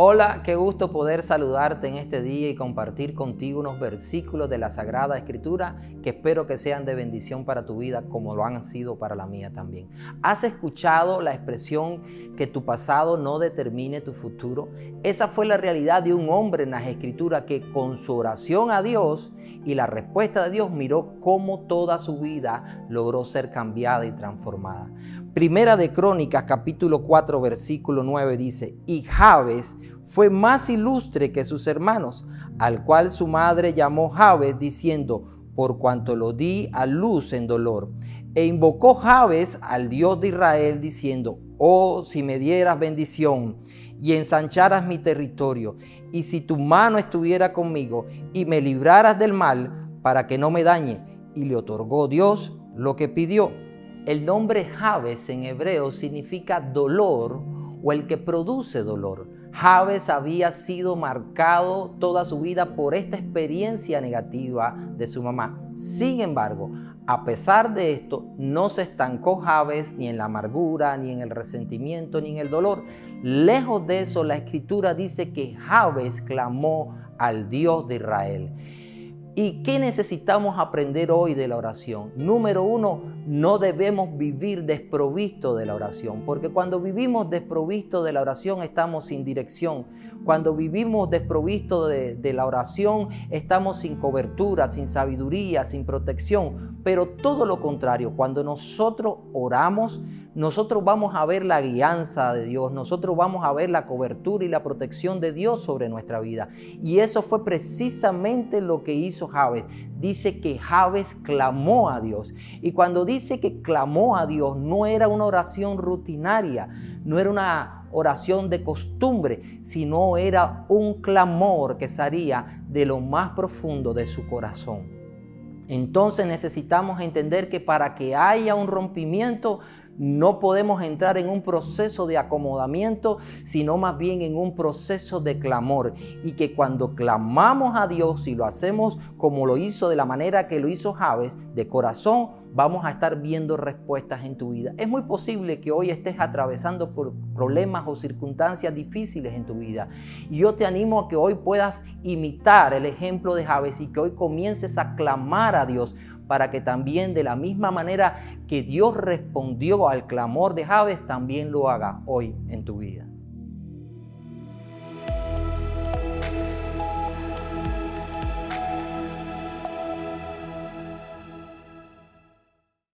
Hola, qué gusto poder saludarte en este día y compartir contigo unos versículos de la Sagrada Escritura que espero que sean de bendición para tu vida como lo han sido para la mía también. ¿Has escuchado la expresión que tu pasado no determine tu futuro? Esa fue la realidad de un hombre en las Escrituras que con su oración a Dios y la respuesta de Dios miró cómo toda su vida logró ser cambiada y transformada. Primera de Crónicas capítulo 4 versículo 9 dice, y Jabes fue más ilustre que sus hermanos, al cual su madre llamó Jabes diciendo, por cuanto lo di a luz en dolor. E invocó Jabes al Dios de Israel diciendo, oh, si me dieras bendición y ensancharas mi territorio, y si tu mano estuviera conmigo y me libraras del mal para que no me dañe. Y le otorgó Dios lo que pidió. El nombre Jabes en hebreo significa dolor o el que produce dolor. Jabes había sido marcado toda su vida por esta experiencia negativa de su mamá. Sin embargo, a pesar de esto, no se estancó Jabes ni en la amargura, ni en el resentimiento, ni en el dolor. Lejos de eso, la escritura dice que Jabes clamó al Dios de Israel. ¿Y qué necesitamos aprender hoy de la oración? Número uno, no debemos vivir desprovisto de la oración, porque cuando vivimos desprovisto de la oración estamos sin dirección. Cuando vivimos desprovisto de, de la oración estamos sin cobertura, sin sabiduría, sin protección. Pero todo lo contrario, cuando nosotros oramos, nosotros vamos a ver la guianza de Dios, nosotros vamos a ver la cobertura y la protección de Dios sobre nuestra vida. Y eso fue precisamente lo que hizo Jabes. Dice que Jabes clamó a Dios. Y cuando dice que clamó a Dios, no era una oración rutinaria, no era una oración de costumbre, sino era un clamor que salía de lo más profundo de su corazón. Entonces necesitamos entender que para que haya un rompimiento no podemos entrar en un proceso de acomodamiento, sino más bien en un proceso de clamor. Y que cuando clamamos a Dios y lo hacemos como lo hizo de la manera que lo hizo Javes, de corazón, vamos a estar viendo respuestas en tu vida. Es muy posible que hoy estés atravesando problemas o circunstancias difíciles en tu vida. Y yo te animo a que hoy puedas imitar el ejemplo de Javes y que hoy comiences a clamar a Dios para que también de la misma manera que Dios respondió al clamor de Javes, también lo haga hoy en tu vida.